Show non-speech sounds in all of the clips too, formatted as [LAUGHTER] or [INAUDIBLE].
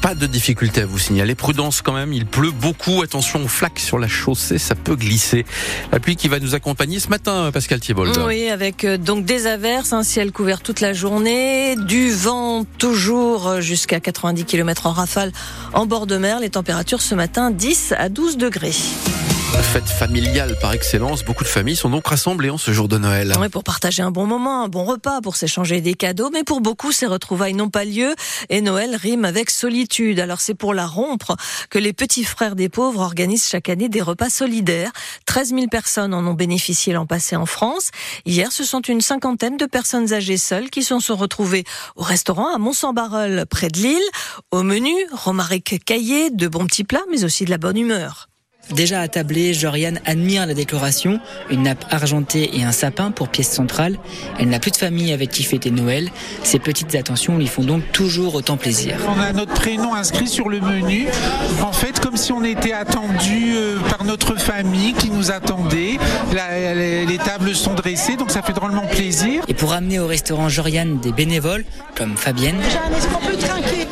Pas de difficulté à vous signaler. Prudence quand même, il pleut beaucoup. Attention aux flaques sur la chaussée, ça peut glisser. La pluie qui va nous accompagner ce matin, Pascal Thiebold. Oui, avec euh, donc des averses, un ciel couvert toute la journée, du vent toujours euh, jusqu'à 90 km en rafale en bord de mer. Les températures ce matin 10 à 12 degrés. Fête familiale par excellence. Beaucoup de familles sont donc rassemblées en ce jour de Noël. Oui, pour partager un bon moment, un bon repas, pour s'échanger des cadeaux. Mais pour beaucoup, ces retrouvailles n'ont pas lieu. Et Noël rime avec solitude. Alors c'est pour la rompre que les petits frères des pauvres organisent chaque année des repas solidaires. 13 000 personnes en ont bénéficié l'an passé en France. Hier, ce sont une cinquantaine de personnes âgées seules qui sont se retrouvées au restaurant à mont saint près de Lille. Au menu, romaric caillé, de bons petits plats, mais aussi de la bonne humeur. Déjà attablée, Joriane admire la décoration, une nappe argentée et un sapin pour pièce centrale. Elle n'a plus de famille avec qui fêter Noël. Ces petites attentions lui font donc toujours autant plaisir. On a notre prénom inscrit sur le menu. En fait, comme si on était attendu euh, par notre famille qui nous attendait. les tables sont dressées, donc ça fait drôlement plaisir. Et pour amener au restaurant Joriane des bénévoles, comme Fabienne,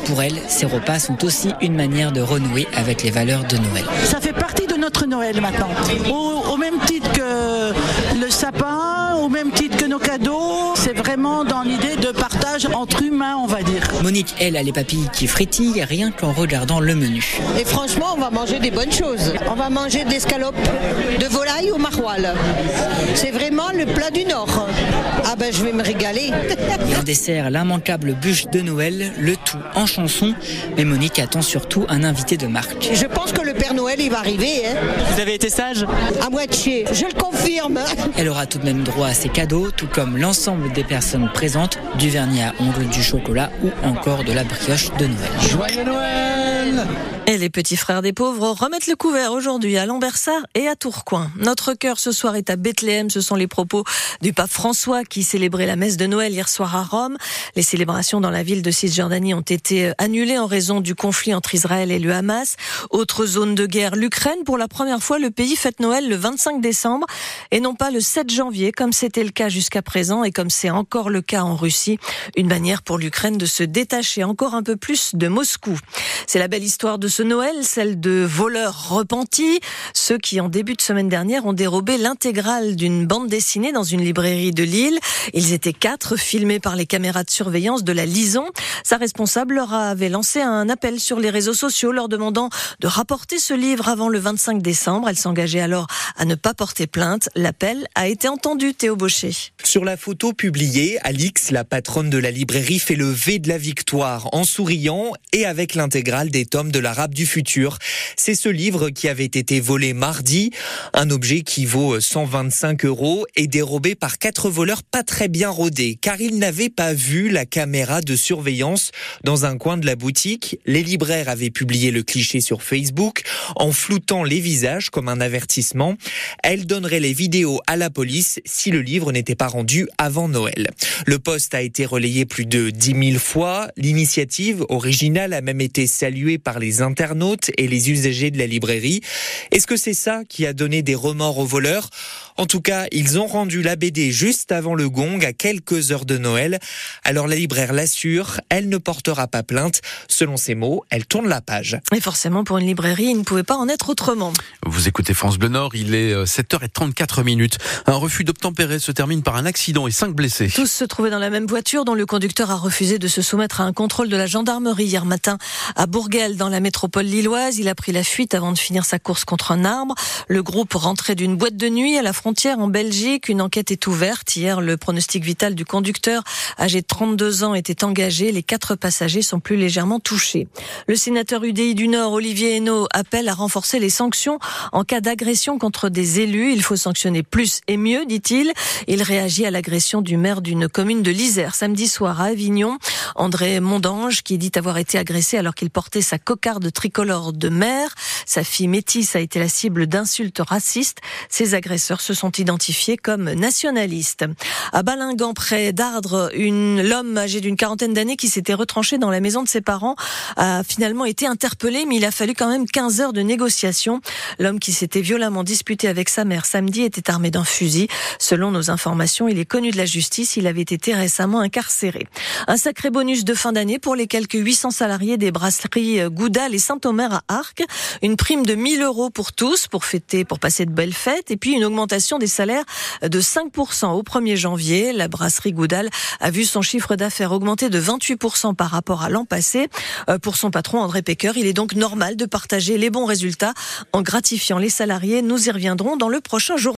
pour elle, ces repas sont aussi une manière de renouer avec les valeurs de Noël. Ça fait partie Noël maintenant. Au, au même titre que le sapin, au même titre que nos cadeaux, c'est vraiment dans l'idée de partage entre humains, on va dire. Monique, elle, a les papilles qui frétillent rien qu'en regardant le menu. Et franchement, on va manger des bonnes choses. On va manger de l'escalope de volaille au maroilles. C'est vraiment le plat du Nord. Ah ben, je vais me régaler. [LAUGHS] Et en dessert, l'immanquable bûche de Noël, le tout en chanson. Mais Monique attend surtout un invité de marque. Je pense que le Père Noël, il va arriver. Hein. Vous avez été sage À moitié, je le confirme. Elle aura tout de même droit à ses cadeaux, tout comme l'ensemble des personnes présentes, du vernis à ongles, du chocolat ou encore de la brioche de Noël. Joyeux Noël et les petits frères des pauvres remettent le couvert aujourd'hui à Lambersart et à Tourcoing. Notre cœur ce soir est à Bethléem. Ce sont les propos du pape François qui célébrait la messe de Noël hier soir à Rome. Les célébrations dans la ville de Cisjordanie ont été annulées en raison du conflit entre Israël et le Hamas. Autre zone de guerre, l'Ukraine. Pour la première fois, le pays fête Noël le 25 décembre et non pas le 7 janvier comme c'était le cas jusqu'à présent et comme c'est encore le cas en Russie. Une manière pour l'Ukraine de se détacher encore un peu plus de Moscou. C'est la belle histoire de ce Noël, celle de voleurs repentis, ceux qui en début de semaine dernière ont dérobé l'intégrale d'une bande dessinée dans une librairie de Lille. Ils étaient quatre, filmés par les caméras de surveillance de la Lison. Sa responsable leur avait lancé un appel sur les réseaux sociaux leur demandant de rapporter ce livre avant le 25 décembre. Elle s'engageait alors à ne pas porter plainte. L'appel a été entendu, Théo Baucher. Sur la photo publiée, Alix, la patronne de la librairie, fait le V de la victoire en souriant et avec l'intégrale des tomes de l'arabe du futur. C'est ce livre qui avait été volé mardi, un objet qui vaut 125 euros et dérobé par quatre voleurs pas très bien rodés, car ils n'avaient pas vu la caméra de surveillance dans un coin de la boutique. Les libraires avaient publié le cliché sur Facebook en floutant les visages comme un avertissement. Elle donnerait les vidéos à la police si le livre n'était pas rendu avant Noël. Le poste a été relayé plus de 10 000 fois. L'initiative originale a même été saluée par les internautes et les usagers de la librairie. Est-ce que c'est ça qui a donné des remords aux voleurs? En tout cas, ils ont rendu la BD juste avant le gong à quelques heures de Noël. Alors la libraire l'assure, elle ne portera pas plainte. Selon ses mots, elle tourne la page. Et forcément, pour une librairie, il ne pouvait pas en être autrement. Vous écoutez France Bleu Nord, il est 7h34 euh, minutes. Un refus d'obtempérer se termine par un accident et cinq blessés. Tous se trouvaient dans la même voiture dont le conducteur a refusé de se soumettre à un contrôle de la gendarmerie hier matin à Bourguel dans la métropole lilloise. Il a pris la fuite avant de finir sa course contre un arbre. Le groupe rentrait d'une boîte de nuit à la frontière en Belgique. Une enquête est ouverte. Hier, le pronostic vital du conducteur, âgé de 32 ans, était engagé. Les quatre passagers sont plus légèrement touchés. Le sénateur UDI du Nord, Olivier Hainaut, appelle à renforcer les sanctions en cas d'agression contre des élus. Il faut sanctionner plus et mieux, dit-il. Il réagit à l'agression du maire d'une commune de l'Isère samedi soir à Avignon. André Mondange, qui dit avoir été agressé alors qu'il portait sa cocarde tricolore de mer. Sa fille métisse a été la cible d'insultes racistes. Ces agresseurs se sont identifiés comme nationalistes. À Balingan, près d'Ardre, une l'homme âgé d'une quarantaine d'années qui s'était retranché dans la maison de ses parents a finalement été interpellé, mais il a fallu quand même 15 heures de négociation. L'homme qui s'était violemment disputé avec sa mère samedi était armé d'un fusil. Selon nos informations, il est connu de la justice. Il avait été récemment incarcéré. Un sacré bonus de fin d'année pour les quelques 800 salariés des brasseries Goudal et Saint-Omer à Arc. Une prime de 1000 euros pour tous pour fêter, pour passer de belles fêtes. Et puis une augmentation des salaires de 5% au 1er janvier. La brasserie Goudal a vu son chiffre d'affaires augmenter de 28% par rapport à l'an passé. Euh, pour son patron André Pecker, il est donc normal de partager les bons résultats en gratifiant les salariés. Nous y reviendrons dans le prochain jour.